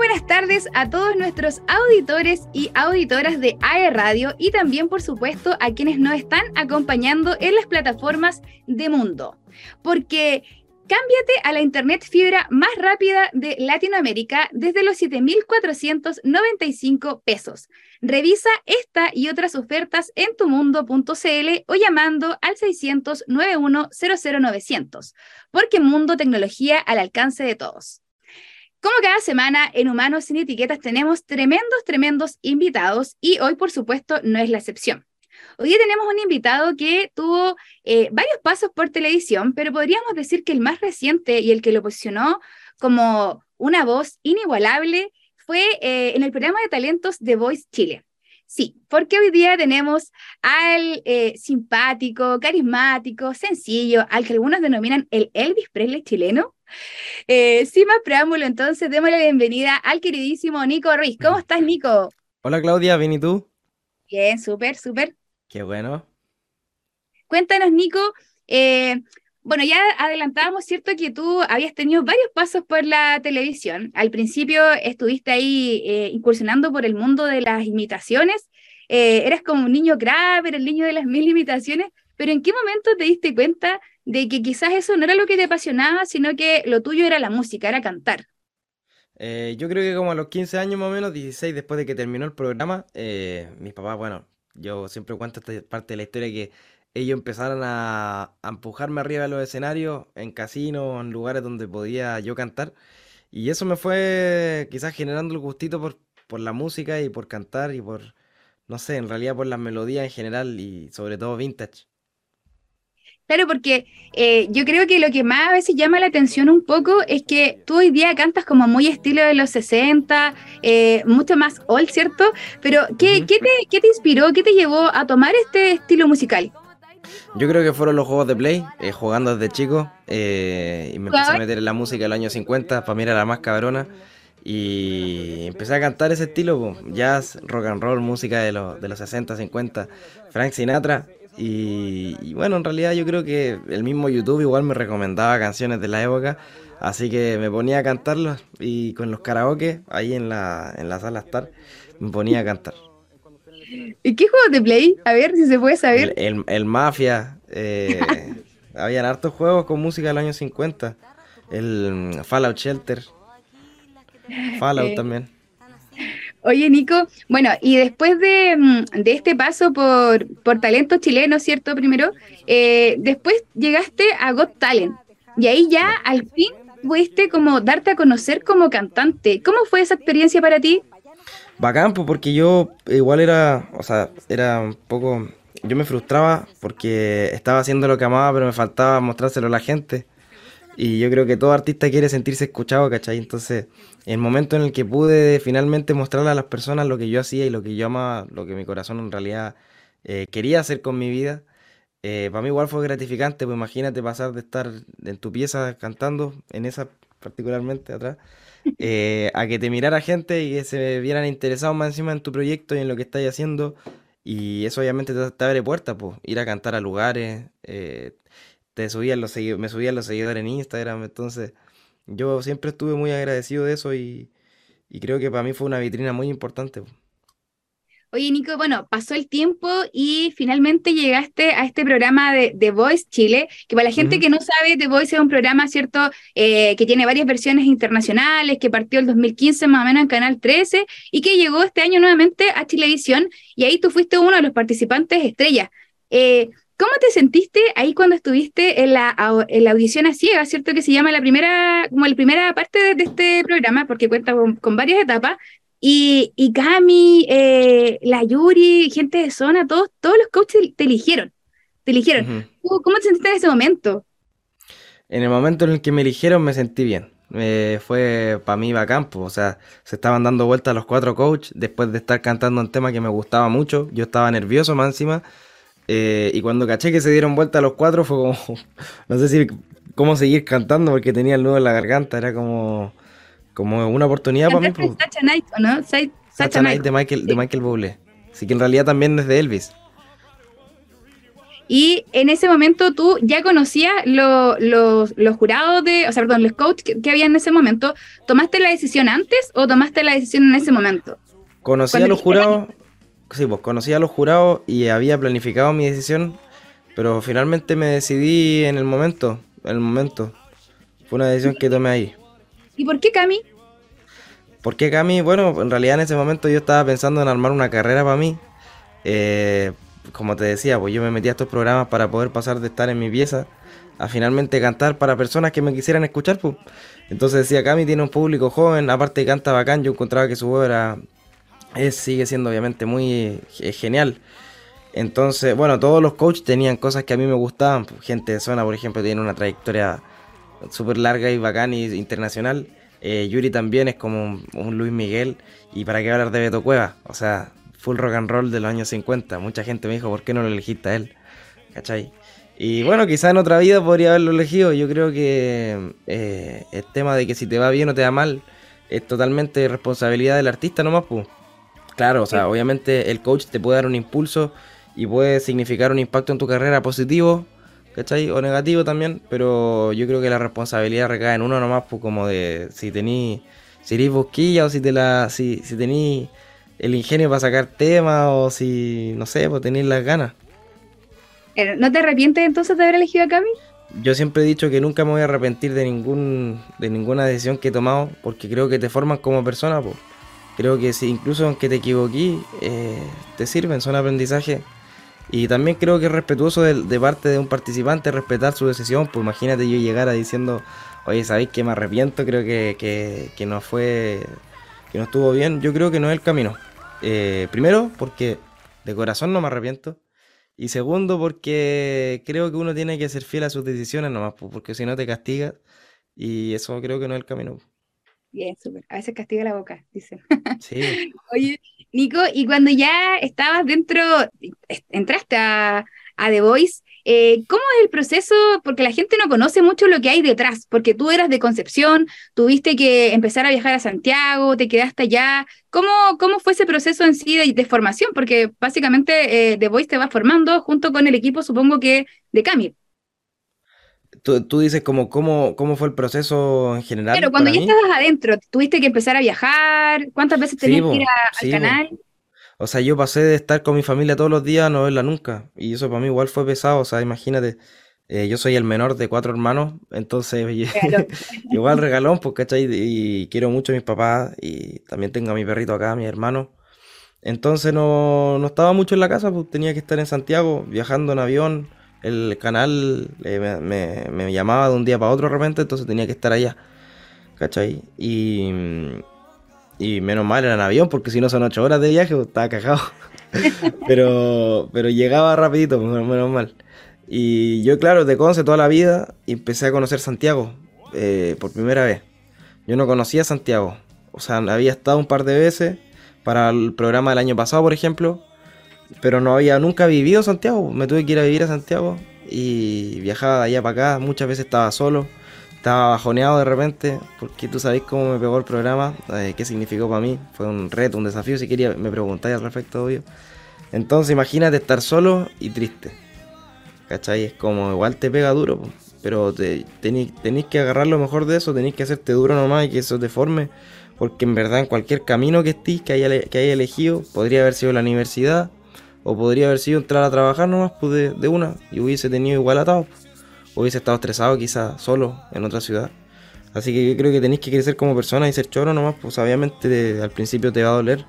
buenas tardes a todos nuestros auditores y auditoras de AE Radio y también, por supuesto, a quienes nos están acompañando en las plataformas de Mundo. Porque cámbiate a la internet fibra más rápida de Latinoamérica desde los 7,495 pesos. Revisa esta y otras ofertas en tumundo.cl o llamando al 600 91 00900, porque Mundo Tecnología al alcance de todos. Como cada semana en Humanos sin Etiquetas tenemos tremendos, tremendos invitados y hoy por supuesto no es la excepción. Hoy tenemos un invitado que tuvo eh, varios pasos por televisión, pero podríamos decir que el más reciente y el que lo posicionó como una voz inigualable fue eh, en el programa de talentos de Voice Chile. Sí, porque hoy día tenemos al eh, simpático, carismático, sencillo, al que algunos denominan el Elvis Presley chileno, eh, sin más preámbulo, entonces, démosle la bienvenida al queridísimo Nico Ruiz. ¿Cómo estás, Nico? Hola, Claudia, ¿bien y tú? Bien, súper, súper. Qué bueno. Cuéntanos, Nico. Eh, bueno, ya adelantábamos, ¿cierto? Que tú habías tenido varios pasos por la televisión. Al principio estuviste ahí eh, incursionando por el mundo de las imitaciones. Eras como un niño grave, el niño de las mil imitaciones, pero ¿en qué momento te diste cuenta de que quizás eso no era lo que te apasionaba, sino que lo tuyo era la música, era cantar. Eh, yo creo que como a los 15 años más o menos, 16 después de que terminó el programa, eh, mis papás, bueno, yo siempre cuento esta parte de la historia que ellos empezaron a, empujarme arriba de los escenarios, en casinos, en lugares donde podía yo cantar. Y eso me fue quizás generando el gustito por, por la música y por cantar y por, no sé, en realidad por las melodías en general y sobre todo vintage. Claro, porque eh, yo creo que lo que más a veces llama la atención un poco es que tú hoy día cantas como muy estilo de los 60, eh, mucho más old, ¿cierto? Pero ¿qué, ¿qué, te, inspiró, qué te llevó a tomar este estilo musical? Yo creo que fueron los juegos de Play, eh, jugando desde chico, y me empecé a meter en la música del año 50, para mí era la más cabrona, y empecé a cantar ese estilo, jazz, rock and roll, música de, los, de los 60, 50, Frank Sinatra, y, bueno, en realidad yo creo que el mismo YouTube igual me recomendaba canciones de la época, así que me ponía a cantarlos y con los karaoke ahí en la, en la sala Star me ponía a cantar. ¿Y qué juego de Play? A ver si se puede saber. El, Mafia, eh, habían hartos juegos con música del año 50, el Fallout Shelter, Fallout eh, también. Oye, Nico, bueno, y después de, mm, este paso por, por talento chileno, ¿cierto? Primero, eh, después llegaste a Got Talent y ahí ya al fin pudiste como darte a conocer como cantante. ¿Cómo fue esa experiencia para ti? Bacán, pues, porque yo igual era, o sea, era un poco, yo me frustraba porque estaba haciendo lo que amaba, pero me faltaba mostrárselo a la gente. Y yo creo que todo artista quiere sentirse escuchado, ¿cachai? Entonces, el momento en el que pude finalmente mostrarle a las personas lo que yo hacía y lo que yo amaba, lo que mi corazón en realidad eh, quería hacer con mi vida, eh, para mí igual fue gratificante, pues imagínate pasar de estar en tu pieza cantando, en esa particularmente atrás, eh, a que te mirara gente y que se vieran interesados más encima en tu proyecto y en lo que estás haciendo. Y eso obviamente te, abre puertas, pues, ir a cantar a lugares, te subían los me subían los seguidores en Instagram, entonces yo siempre estuve muy agradecido de eso y, creo que para mí fue una vitrina muy importante. Oye, Nico, bueno, pasó el tiempo y finalmente llegaste a este programa de The Voice Chile, que para la gente que no sabe, The Voice es un programa, ¿cierto?, eh, que tiene varias versiones internacionales, que partió el 2015 más o menos en Canal 13 y que llegó este año nuevamente a Chilevisión y ahí tú fuiste uno de los participantes estrellas. Eh, ¿Cómo te sentiste ahí cuando estuviste en la, en la audición a ciegas, cierto? Que se llama la primera, como la primera parte de, este programa, porque cuenta con, varias etapas. Y, y Cami, eh, la Yuri, gente de zona, todos, todos los coaches te eligieron. Te eligieron. ¿Cómo te sentiste en ese momento? En el momento en el que me eligieron me sentí bien. fue para mí bacán, pues, o sea, se estaban dando vueltas los cuatro coaches después de estar cantando un tema que me gustaba mucho. Yo estaba nervioso más encima eh, y cuando caché que se dieron vuelta a los cuatro fue como, no sé si cómo seguir cantando porque tenía el nudo en la garganta, era como, como una oportunidad para mí. Pues. Sacha Night, no? Sacha, Night de Michael, de Michael Bublé. Así que en realidad también es de Elvis. Y en ese momento tú ya conocías los jurados de, o sea, perdón, los coaches que, que, había en ese momento. ¿Tomaste la decisión antes o tomaste la decisión en ese momento? Conocí a los jurados, sí, pues conocí a los jurados y había planificado mi decisión, pero finalmente me decidí en el momento, en el momento. Fue una decisión que tomé ahí. ¿Y por qué Cami? ¿Por qué Cami? Bueno, en realidad en ese momento yo estaba pensando en armar una carrera para mí. Eh, como te decía, pues yo me metí a estos programas para poder pasar de estar en mi pieza a finalmente cantar para personas que me quisieran escuchar. Pues. Entonces decía, Cami tiene un público joven, aparte canta bacán, yo encontraba que su voz era, es, sigue siendo obviamente muy eh, genial. Entonces, bueno, todos los coaches tenían cosas que a mí me gustaban. Gente de zona, por ejemplo, tiene una trayectoria súper larga y bacán y internacional. Eh, Yuri también es como un, Luis Miguel. Y para qué hablar de Beto Cueva, o sea, full rock and roll de los años 50. Mucha gente me dijo, ¿por qué no lo elegiste a él? ¿Cachai? Y bueno, quizá en otra vida podría haberlo elegido. Yo creo que eh, el tema de que si te va bien o te va mal es totalmente responsabilidad del artista nomás, pues. Claro, o sea, obviamente el coach te puede dar un impulso y puede significar un impacto en tu carrera positivo, ¿cachai? O negativo también, pero yo creo que la responsabilidad recae en uno nomás, pues como de si tení, si eres bosquilla o si te la, si, si tení el ingenio para sacar temas o si, no sé, pues tenéis las ganas. ¿No te arrepientes entonces de haber elegido a Cami? Yo siempre he dicho que nunca me voy a arrepentir de ningún de ninguna decisión que he tomado porque creo que te forman como persona. Pues. Creo que si incluso aunque te equivoqué, eh, te sirven, son aprendizaje. Y también creo que es respetuoso de, parte de un participante respetar su decisión. Pues imagínate yo llegara diciendo, oye, ¿sabéis que me arrepiento? Creo que, que, que no fue, que no estuvo bien. Yo creo que no es el camino. Eh, primero, porque de corazón no me arrepiento. Y segundo, porque creo que uno tiene que ser fiel a sus decisiones nomás, porque si no te castigas. Y eso creo que no es el camino. Bien, súper. A veces castiga la boca, dicen. Sí. Oye, Nico, y cuando ya estabas dentro, entraste a, a The Voice, eh, ¿Cómo es el proceso? Porque la gente no conoce mucho lo que hay detrás, porque tú eras de Concepción, tuviste que empezar a viajar a Santiago, te quedaste allá. ¿Cómo, cómo fue ese proceso en sí de, formación? Porque básicamente eh, The Voice te va formando junto con el equipo, supongo que de Camil. Tú, dices como cómo, cómo fue el proceso en general. Pero cuando ya estabas adentro, tuviste que empezar a viajar, ¿cuántas veces tenías que ir al canal? O sea, yo pasé de estar con mi familia todos los días a no verla nunca. Y eso para mí igual fue pesado. O sea, imagínate, eh, yo soy el menor de cuatro hermanos, entonces igual regalón, pues, ¿cachai? Y quiero mucho a mis papás y también tengo a mi perrito acá, a mi hermano. Entonces no, no estaba mucho en la casa, pues tenía que estar en Santiago, viajando en avión. El canal eh, me, llamaba de un día para otro de repente, entonces tenía que estar allá. ¿Cachai? Y, y menos mal era en avión, porque si no son ocho horas de viaje, pues, estaba cagado. pero, pero llegaba rapidito, menos mal. Y yo, claro, de Conce toda la vida, empecé a conocer Santiago eh, por primera vez. Yo no conocía Santiago. O sea, había estado un par de veces para el programa del año pasado, por ejemplo. Pero no había nunca vivido Santiago. Me tuve que ir a vivir a Santiago y viajaba de allá para acá. Muchas veces estaba solo estaba bajoneado de repente, porque tú sabes cómo me pegó el programa, eh, qué significó para mí. Fue un reto, un desafío, si quería, me preguntáis al respecto, obvio. Entonces imagínate estar solo y triste. ¿Cachai? Es como igual te pega duro, pero te, tenéis, que agarrar lo mejor de eso, tenéis que hacerte duro nomás y que eso te forme. Porque en verdad en cualquier camino que estés, que haya, que haya elegido, podría haber sido la universidad, o podría haber sido entrar a trabajar nomás pues de, de una, y hubiese tenido igual atado hubiese estado estresado quizás solo en otra ciudad. Así que creo que tenéis que crecer como persona y ser choro nomás, pues obviamente al principio te va a doler,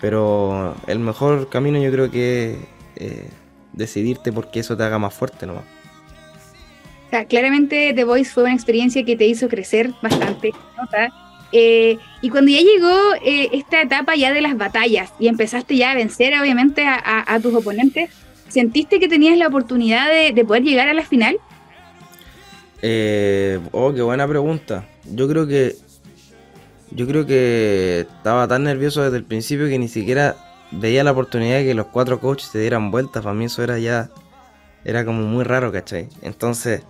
pero el mejor camino yo creo que es eh, decidirte porque eso te haga más fuerte nomás. O sea, claramente The Voice fue una experiencia que te hizo crecer bastante, eh, y cuando ya llegó eh, esta etapa ya de las batallas y empezaste ya a vencer obviamente a, tus oponentes, ¿sentiste que tenías la oportunidad de, de poder llegar a la final? Eh, oh, qué buena pregunta. Yo creo que. Yo creo que estaba tan nervioso desde el principio que ni siquiera veía la oportunidad de que los cuatro coaches se dieran vueltas. Para mí eso era ya. Era como muy raro, ¿cachai? Entonces.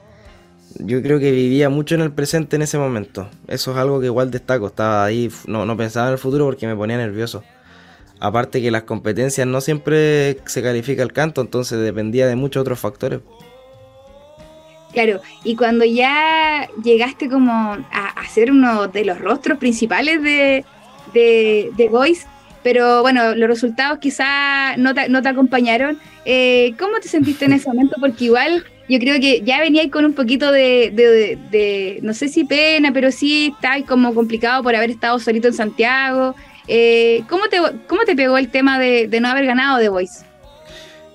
Yo creo que vivía mucho en el presente en ese momento. Eso es algo que igual destaco. Estaba ahí, no, no pensaba en el futuro porque me ponía nervioso. Aparte que las competencias no siempre se califica el canto, entonces dependía de muchos otros factores. Claro, y cuando ya llegaste como a, ser uno de los rostros principales de, de, Voice, pero bueno, los resultados quizá no te, no te acompañaron, eh, ¿cómo te sentiste en ese momento? Porque igual yo creo que ya veníais con un poquito de, de, no sé si pena, pero sí estáis como complicado por haber estado solito en Santiago. Eh, ¿cómo, te, ¿Cómo te pegó el tema de, no haber ganado The Voice?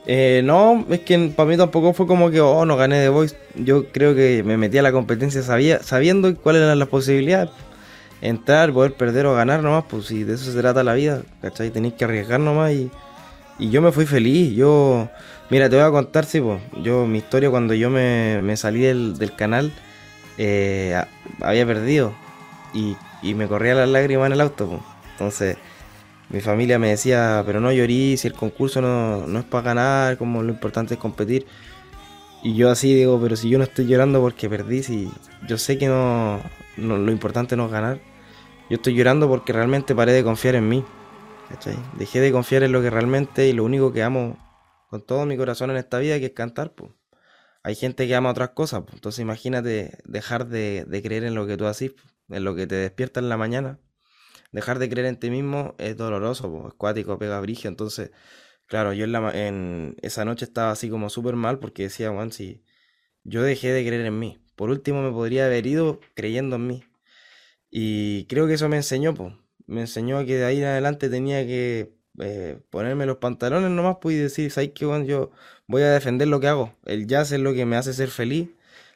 Eh, no, es que para mí tampoco fue como que, oh, no gané The Voice. Yo creo que me metí a la competencia sabía, sabiendo cuáles eran las posibilidades. Entrar, poder perder o ganar nomás, pues si de eso se trata la vida, ¿cachai? Tenéis que arriesgar nomás y, y yo me fui feliz. Yo, mira, te voy a contar, sí, pues, yo, mi historia cuando yo me, salí del, canal, eh, había perdido y, y me corría las lágrimas en el auto. Entonces, mi familia me decía, pero no llorí, si el concurso no, es para ganar, como lo importante es competir. Y yo así digo, pero si yo no estoy llorando porque perdí, si yo sé que no, lo importante no es ganar, yo estoy llorando porque realmente paré de confiar en mí. Dejé de confiar en lo que realmente y lo único que amo con todo mi corazón en esta vida que es cantar. Pues. Hay gente que ama otras cosas, entonces imagínate dejar de, creer en lo que tú haces, en lo que te despierta en la mañana dejar de creer en ti mismo es doloroso, es cuático, pega brigio. Entonces, claro, yo en esa noche estaba así como súper mal porque decía, Juan, si yo dejé de creer en mí, por último me podría haber ido creyendo en mí. Y creo que eso me enseñó, pues. Me enseñó que de ahí en adelante tenía que eh, ponerme los pantalones nomás pues, y decir, ¿sabes qué, Juan? Yo voy a defender lo que hago. El jazz es lo que me hace ser feliz.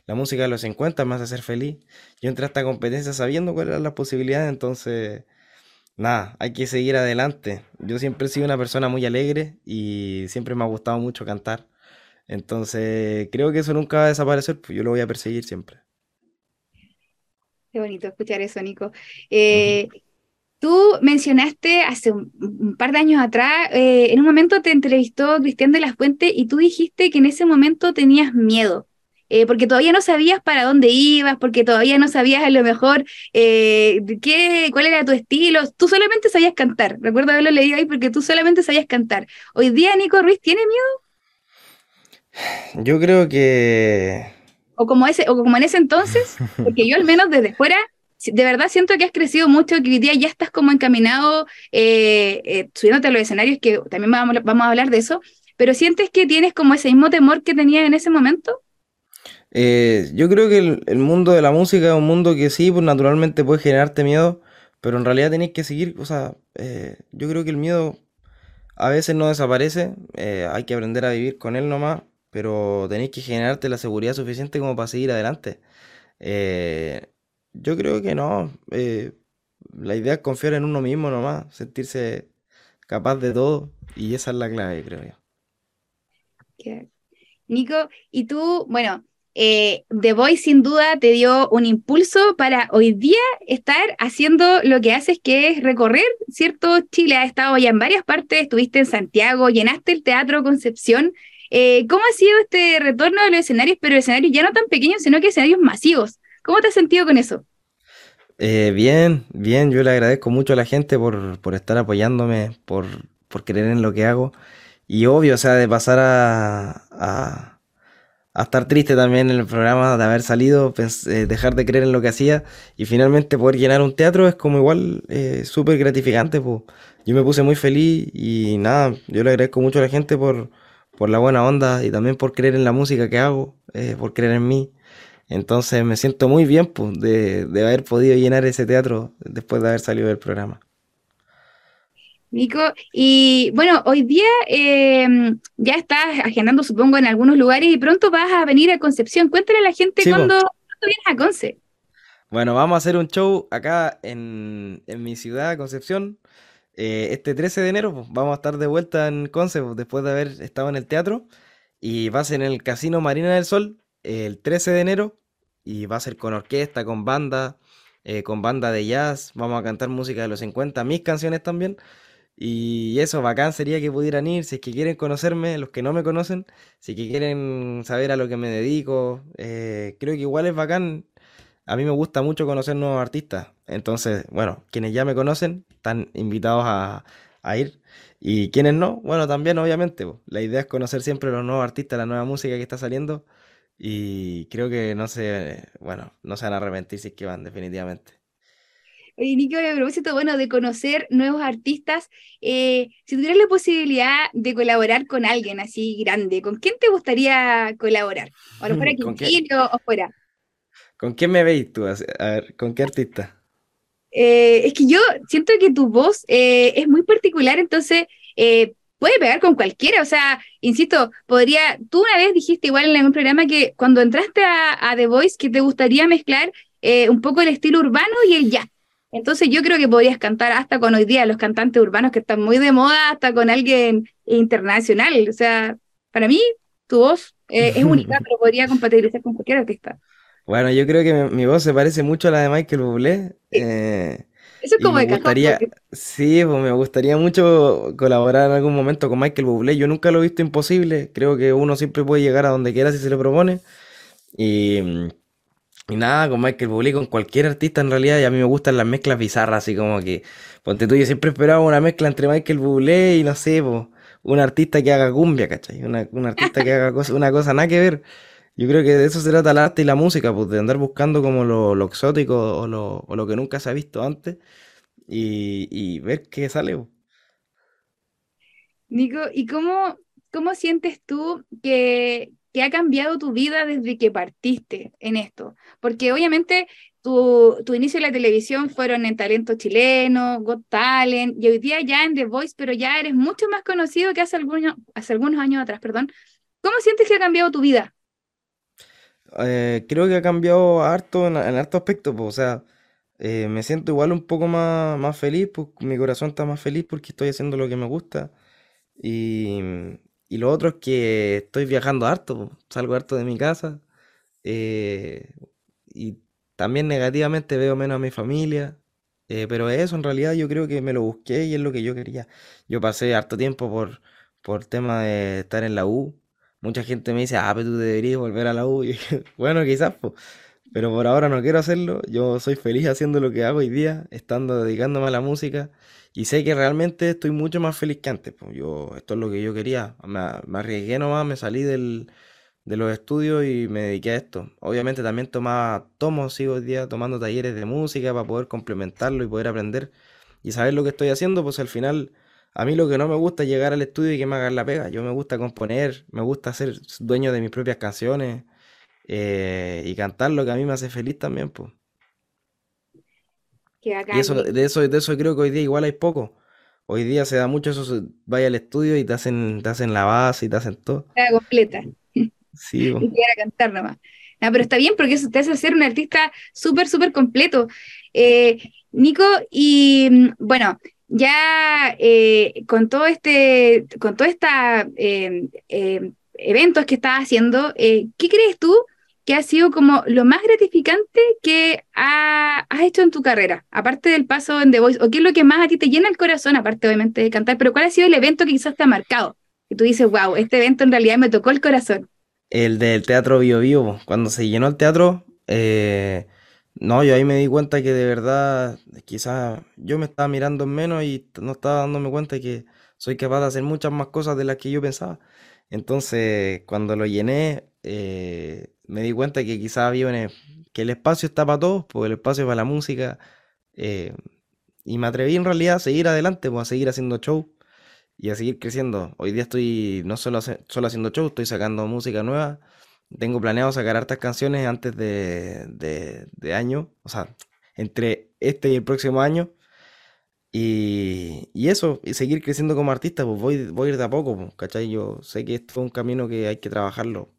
La música de los 50 me hace ser feliz. Yo entré a esta competencia sabiendo cuáles eran las posibilidades, entonces nada, hay que seguir adelante. Yo siempre he sido una persona muy alegre y siempre me ha gustado mucho cantar. Entonces, creo que eso nunca va a desaparecer, pues yo lo voy a perseguir siempre. Qué bonito escuchar eso, Nico. Eh, tú mencionaste hace un, par de años atrás, eh, en un momento te entrevistó Cristian de las Fuentes y tú dijiste que en ese momento tenías miedo. Eh, porque todavía no sabías para dónde ibas, porque todavía no sabías a lo mejor eh, qué, cuál era tu estilo, tú solamente sabías cantar, recuerdo haberlo leído ahí porque tú solamente sabías cantar. Hoy día Nico Ruiz tiene miedo? Yo creo que... O como, ese, o como en ese entonces, porque yo al menos desde fuera de verdad siento que has crecido mucho, que hoy día ya estás como encaminado, eh, eh, subiéndote a los escenarios, que también vamos, a hablar de eso, pero sientes que tienes como ese mismo temor que tenías en ese momento? Eh, yo creo que el, mundo de la música es un mundo que sí, pues naturalmente puede generarte miedo, pero en realidad tenéis que seguir, o sea, eh, yo creo que el miedo a veces no desaparece, hay que aprender a vivir con él nomás, pero tenéis que generarte la seguridad suficiente como para seguir adelante. Yo creo que no, la idea es confiar en uno mismo nomás, sentirse capaz de todo, y esa es la clave, creo yo. Nico, y tú, bueno, eh, The Voice sin duda te dio un impulso para hoy día estar haciendo lo que haces, que es recorrer, ¿cierto? Chile ha estado ya en varias partes, estuviste en Santiago, llenaste el Teatro Concepción. Eh, ¿Cómo ha sido este retorno de los escenarios, pero escenarios ya no tan pequeños, sino que escenarios masivos? ¿Cómo te has sentido con eso? Eh, bien, bien, yo le agradezco mucho a la gente por, estar apoyándome, por, por creer en lo que hago. Y obvio, o sea, de pasar a a estar triste también en el programa de haber salido, eh, dejar de creer en lo que hacía y finalmente poder llenar un teatro es como igual eh, súper gratificante. Pues. Yo me puse muy feliz y nada, yo le agradezco mucho a la gente por, por la buena onda y también por creer en la música que hago, eh, por creer en mí. Entonces me siento muy bien pues, de, de haber podido llenar ese teatro después de haber salido del programa. Nico, y bueno, hoy día em, ya estás agendando, supongo, en algunos lugares y pronto vas a venir a Concepción. Cuéntale a la gente cuándo, vienes a Conce. Bueno, vamos a hacer un show acá en, mi ciudad, Concepción. Eh, este 13 de enero pues, vamos a estar de vuelta en Conce pues, después de haber estado en el teatro. Y va a ser en el Casino Marina del Sol el 13 de enero. Y va a ser con orquesta, con banda, eh, con banda de jazz. Vamos a cantar música de los 50, mis canciones también. Y eso, bacán sería que pudieran ir, si es que quieren conocerme, los que no me conocen, si es que quieren saber a lo que me dedico, eh, creo que igual es bacán. A mí me gusta mucho conocer nuevos artistas. Entonces, bueno, quienes ya me conocen están invitados a, a ir. Y quienes no, bueno, también obviamente. La idea es conocer siempre los nuevos artistas, la nueva música que está saliendo. Y creo que no se, bueno, no se van a arrepentir si es que van, definitivamente. Oye, Nico, a propósito, bueno, de conocer nuevos artistas, eh, si tuvieras la posibilidad de colaborar con alguien así grande, ¿con quién te gustaría colaborar? O lo fuera aquí o, fuera. ¿Con quién me veis tú? A ver, ¿con qué artista? Eh, es que yo siento que tu voz eh, es muy particular, entonces puede pegar con cualquiera. O sea, insisto, podría. Tú una vez dijiste igual en un programa que cuando entraste a, a The Voice que te gustaría mezclar un poco el estilo urbano y el jazz. Entonces yo creo que podrías cantar hasta con hoy día los cantantes urbanos que están muy de moda, hasta con alguien internacional. O sea, para mí tu voz eh, es única, pero podría compatibilizar con cualquier artista. Bueno, yo creo que mi, voz se parece mucho a la de Michael Bublé. Eh, Eso es como de gustaría, Sí, pues me gustaría mucho colaborar en algún momento con Michael Bublé. Yo nunca lo he visto imposible. Creo que uno siempre puede llegar a donde quiera si se lo propone. Y y nada, con Michael Bublé, con cualquier artista en realidad, y a mí me gustan las mezclas bizarras, así como que, ponte tú, yo siempre esperaba una mezcla entre Michael Bublé y no sé, un artista que haga cumbia, ¿cachai? Una, un artista que haga una cosa nada que ver. Yo creo que de eso se trata el arte y la música, pues de andar buscando como lo, exótico o lo, o lo, que nunca se ha visto antes y, ver qué sale. Nico, ¿y cómo, cómo sientes tú que, ¿Qué ha cambiado tu vida desde que partiste en esto? Porque obviamente tu, tu, inicio en la televisión fueron en Talento Chileno, Got Talent, y hoy día ya en The Voice, pero ya eres mucho más conocido que hace algunos, hace algunos años atrás, perdón. ¿Cómo sientes que ha cambiado tu vida? Eh, creo que ha cambiado harto en, en harto aspecto, pues, o sea, eh, me siento igual un poco más, más feliz, pues mi corazón está más feliz porque estoy haciendo lo que me gusta y, y lo otro es que estoy viajando harto, salgo harto de mi casa. Eh, y también negativamente veo menos a mi familia. Eh, pero eso en realidad yo creo que me lo busqué y es lo que yo quería. Yo pasé harto tiempo por, por tema de estar en la U. Mucha gente me dice, ah, pero tú deberías volver a la U. Bueno, quizás, pero por ahora no quiero hacerlo. Yo soy feliz haciendo lo que hago hoy día, estando dedicándome a la música. Y sé que realmente estoy mucho más feliz que antes. Pues yo, esto es lo que yo quería. Me, me arriesgué nomás, me salí del, de los estudios y me dediqué a esto. Obviamente también tomaba, tomo, sigo hoy día tomando talleres de música para poder complementarlo y poder aprender y saber lo que estoy haciendo, pues al final a mí lo que no me gusta es llegar al estudio y que me hagan la pega. Yo me gusta componer, me gusta ser dueño de mis propias canciones eh, y cantar lo que a mí me hace feliz también, pues. Y eso, de eso, de eso creo que hoy día igual hay poco. Hoy día se da mucho eso, vaya al estudio y te hacen, te hacen la base y te hacen todo. La completa. Sí. y quiera cantar nomás. No, pero está bien porque eso te hace ser un artista súper, súper completo. Eh, Nico, y mm, bueno, ya eh, con todo este, con toda esta eh, eventos que estás haciendo, ¿qué crees tú ¿qué ha sido como lo más gratificante que has hecho en tu carrera, aparte del paso en The Voice? ¿O qué es lo que más a ti te llena el corazón, aparte obviamente de cantar? Pero ¿cuál ha sido el evento que quizás te ha marcado? Y tú dices, wow, este evento en realidad me tocó el corazón. El del Teatro Bio Vivo, cuando se llenó el teatro, eh, no, yo ahí me di cuenta que de verdad, quizás yo me estaba mirando en menos y no estaba dándome cuenta que soy capaz de hacer muchas más cosas de las que yo pensaba. Entonces, cuando lo llené, eh, me di cuenta que quizás había que el espacio está para todos, porque el espacio es para la música. Eh, y me atreví en realidad a seguir adelante, pues, a seguir haciendo show y a seguir creciendo. Hoy día estoy no solo, solo haciendo show, estoy sacando música nueva. Tengo planeado sacar hartas canciones antes de, de, año, o sea, entre este y el próximo año. Y, y, eso, y seguir creciendo como artista, pues voy, voy a ir de a poco, pues, ¿cachai? Yo sé que esto es un camino que hay que trabajarlo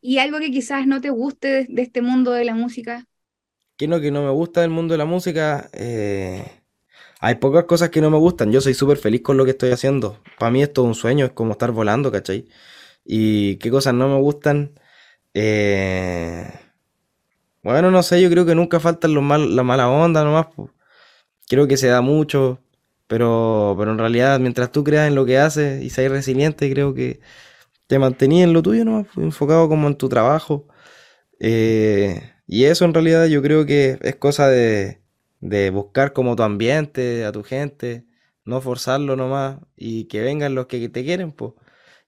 y algo que quizás no te guste de, este mundo de la música. ¿Qué no que no me gusta del mundo de la música? Eh, hay pocas cosas que no me gustan. Yo soy súper feliz con lo que estoy haciendo. Para mí es todo un sueño, es como estar volando, ¿cachai? Y qué cosas no me gustan. Eh, bueno, no sé, yo creo que nunca faltan los mal, la mala onda nomás. Creo que se da mucho, pero, pero en realidad mientras tú creas en lo que haces y seas resiliente, creo que te mantenías en lo tuyo, ¿no? Enfocado como en tu trabajo. Eh, y eso en realidad yo creo que es cosa de, buscar como tu ambiente, a tu gente. no forzarlo nomás y que vengan los que te quieren, pues.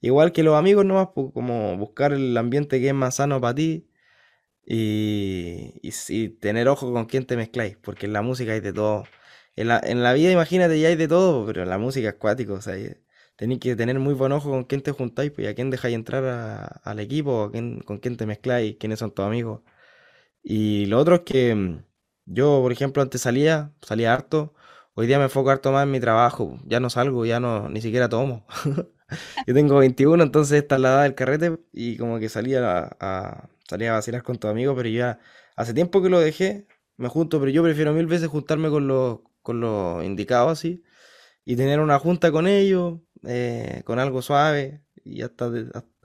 Igual que los amigos nomás, pues, como buscar el ambiente que es más sano para ti y, y, tener ojo con quién te mezcláis, porque en la música hay de todo. En la, en la vida, imagínate, ya hay de todo, pero en la música es cuático, o sea, tenéis que tener muy buen ojo con quién te juntáis, pues, y a quién dejáis entrar al equipo, con quién te mezcláis, quiénes son tus amigos. Y lo otro es que mm, yo, por ejemplo, antes salía, salía harto, hoy día me enfoco harto más en mi trabajo, ya no salgo, ya no, ni siquiera tomo. Yo tengo 21, entonces esta es la edad del carrete y como que salía a, salía a vacilar con tus amigos, pero ya hace tiempo que lo dejé, me junto, pero yo prefiero mil veces juntarme con los, con los indicados así y tener una junta con ellos, eh, con algo suave y hasta,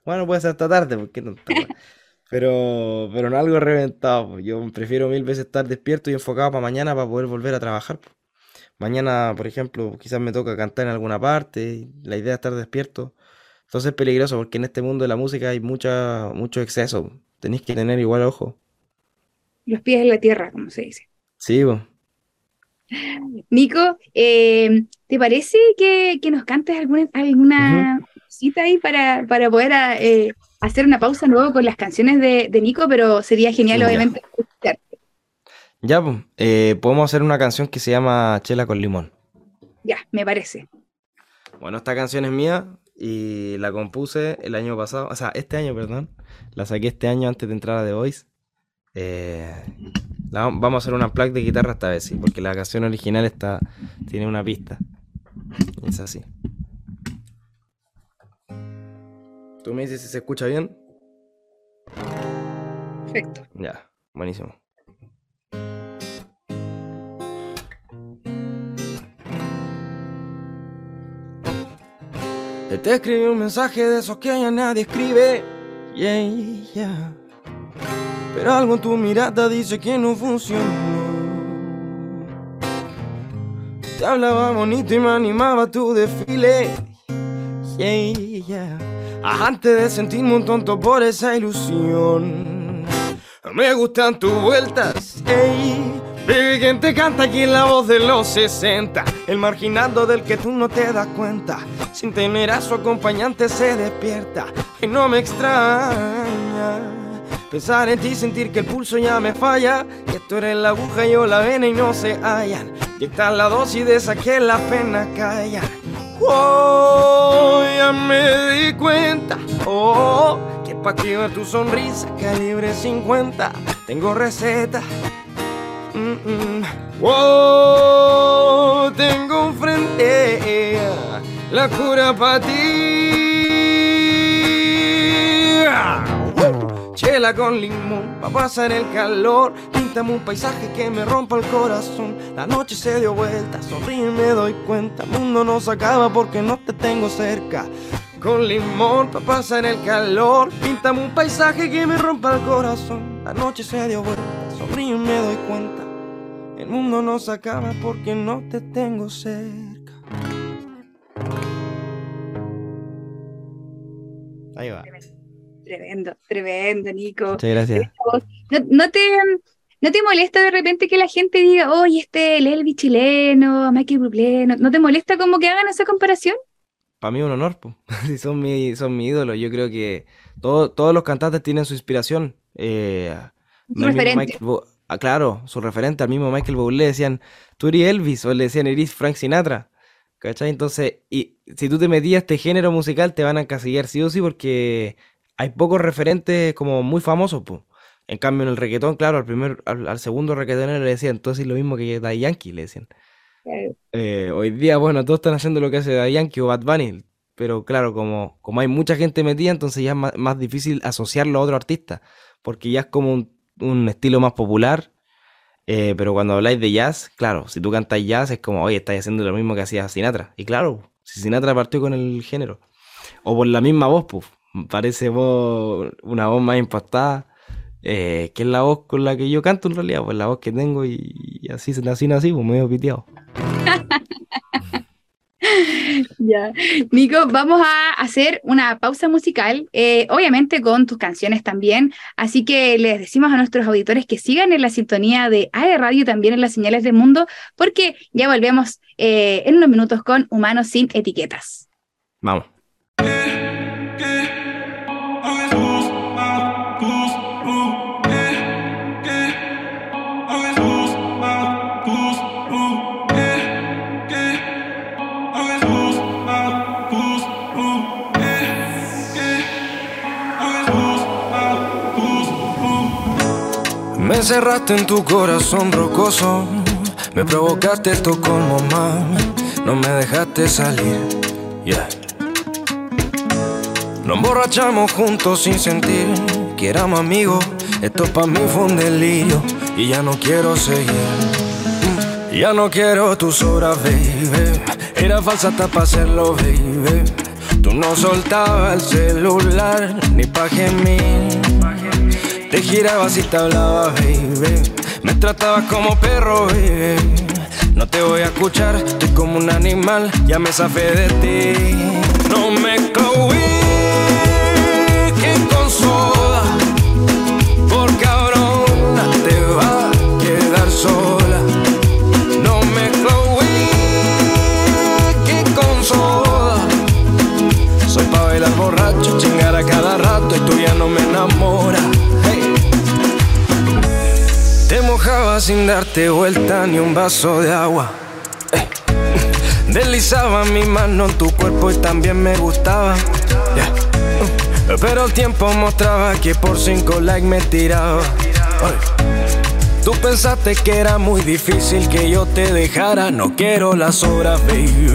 bueno, puede ser hasta tarde, porque no pero, pero no algo reventado. Yo prefiero mil veces estar despierto y enfocado para mañana para poder volver a trabajar. Mañana, por ejemplo, quizás me toca cantar en alguna parte, la idea es estar despierto. Entonces es peligroso porque en este mundo de la música hay mucha, mucho exceso. Tenéis que tener igual ojo. Los pies en la tierra, como se dice. Sí, vos. Nico, eh, ¿te parece que, nos cantes alguna, alguna cita ahí para, para poder eh, hacer una pausa nuevo con las canciones de, Nico? Pero sería genial, obviamente, ya, pues, eh, podemos hacer una canción que se llama Chela con limón. Ya, me parece. Bueno, esta canción es mía y la compuse el año pasado, o sea, este año, perdón. La saqué este año antes de entrar a The Voice. Eh, vamos a hacer una plaque de guitarra esta vez, sí, porque la canción original está, tiene una pista. Es así. ¿Tú me dices si se escucha bien? Perfecto. Ya, buenísimo. Te escribí un mensaje de esos que ya nadie escribe. Pero algo en tu mirada dice que no funcionó. Te hablaba bonito y me animaba tu desfile. Antes de sentirme un tonto por esa ilusión. Me gustan tus vueltas. Baby, ¿quién te canta aquí en la voz de los 60? El marginado del que tú no te das cuenta. Sin tener a su acompañante se despierta. Y no me extraña. Pensar en ti, sentir que el pulso ya me falla. Que tú eres la aguja y yo la vena y no se hallan. Está la dosis de esa que la pena calla. Oh, ya me di cuenta. Oh, que pa' activar tu sonrisa, calibre 50. Tengo receta Wow, tengo frente la cura para ti. Chela con limón, pa' pasar el calor. Píntame un paisaje que me rompa el corazón. La noche se dio vuelta, sonríe y me doy cuenta. El mundo no se acaba porque no te tengo cerca. Con limón pa' pasar el calor. Píntame un paisaje que me rompa el corazón. La noche se dio vuelta, sonríe y me doy cuenta. El mundo no se acaba porque no te tengo cerca. Ahí va. Tremendo, tremendo, Nico. Muchas gracias. ¿No, te, ¿No te molesta de repente que la gente diga, oye, este el Elvis chileno, Michael Bublé? ¿No, te molesta como que hagan esa comparación? Para mí es un honor, pues. son mi, son mi ídolo. Yo creo que todos los cantantes tienen su inspiración. Eh, referente. Ah, claro, su referente al mismo Michael Bublé decían, tú eres Elvis, o le decían, eres Frank Sinatra. ¿Cachai? Entonces, y si tú te metías este género musical, te van a encasillar sí o sí, porque hay pocos referentes como muy famosos, pues. En cambio, en el reggaetón, claro, al primer, al, segundo reggaetón le decían, entonces lo mismo que Daddy Yankee, le decían. Eh, hoy día, bueno, todos están haciendo lo que hace Daddy Yankee o Bad Bunny, pero claro, como, como hay mucha gente metida, entonces ya es más, más difícil asociarlo a otro artista, porque ya es como un un estilo más popular. Eh, pero cuando habláis de jazz, claro, si tú cantas jazz es como, oye, estás haciendo lo mismo que hacía Sinatra. Y claro, si Sinatra partió con el género. O por la misma voz, pues. Parece voz, una voz más impactada. Eh, que es la voz con la que yo canto en realidad, pues la voz que tengo y, así así nací, pues medio piteado. ya. Nico, vamos a hacer una pausa musical, eh, obviamente con tus canciones también. Así que les decimos a nuestros auditores que sigan en la sintonía de AE Radio y también en las señales del mundo, porque ya volvemos eh, en unos minutos con Humanos sin Etiquetas. Vamos. Me cerraste en tu corazón rocoso, me provocaste tu como más, no me dejaste salir, yeah. Nos emborrachamos juntos sin sentir que éramos amigos, esto para mí fue un delirio y ya no quiero seguir. Mm, ya no quiero tus horas, baby. Era falsa hasta para hacerlo, baby. Tú no soltabas el celular ni pa' gemir. Te girabas y te hablaba, baby. Me tratabas como perro, baby. No te voy a escuchar, estoy como un animal, ya me zafé de ti. No me cohí sin darte vuelta ni un vaso de agua. Deslizaba mi mano en tu cuerpo y también me gustaba. Pero el tiempo mostraba que por cinco likes me tiraba. Tú pensaste que era muy difícil que yo te dejara. No quiero las obras, baby.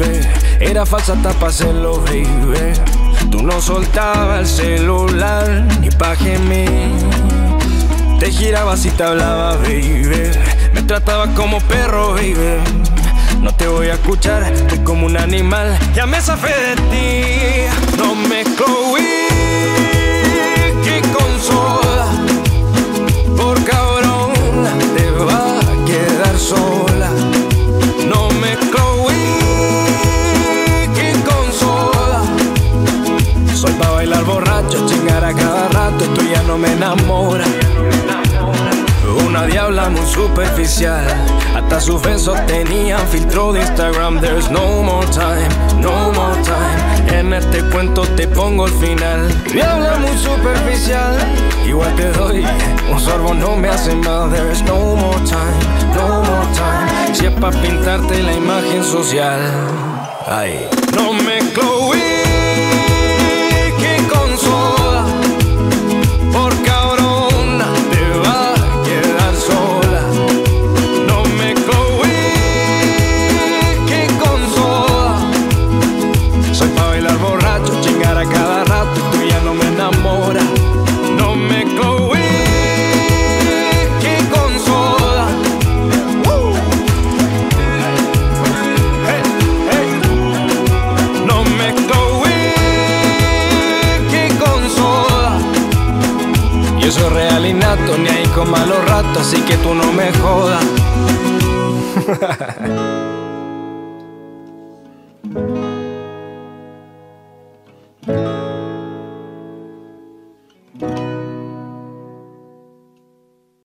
Era falsa hasta para hacerlo, baby. Tú no soltabas el celular ni pa' gemir. Te girabas y te hablaba, baby. Me tratabas como perro, baby. No te voy a escuchar, estoy como un animal. Ya me zafé de ti, no me cohí que con soda. Por cabrón, te va a quedar sola. No me cohí que con soda. Soy pa' bailar borracho, chingar a cada rato. Tú ya no me enamoras. Una diabla muy superficial. Hasta sus besos tenían filtro de Instagram. There's no more time, no more time. En este cuento te pongo el final. Diabla muy superficial. Igual te doy un sorbo, no me hace mal. There's no more time, no more time. Si es pa' pintarte la imagen social. Ay, no me cloí así que tú no me jodas.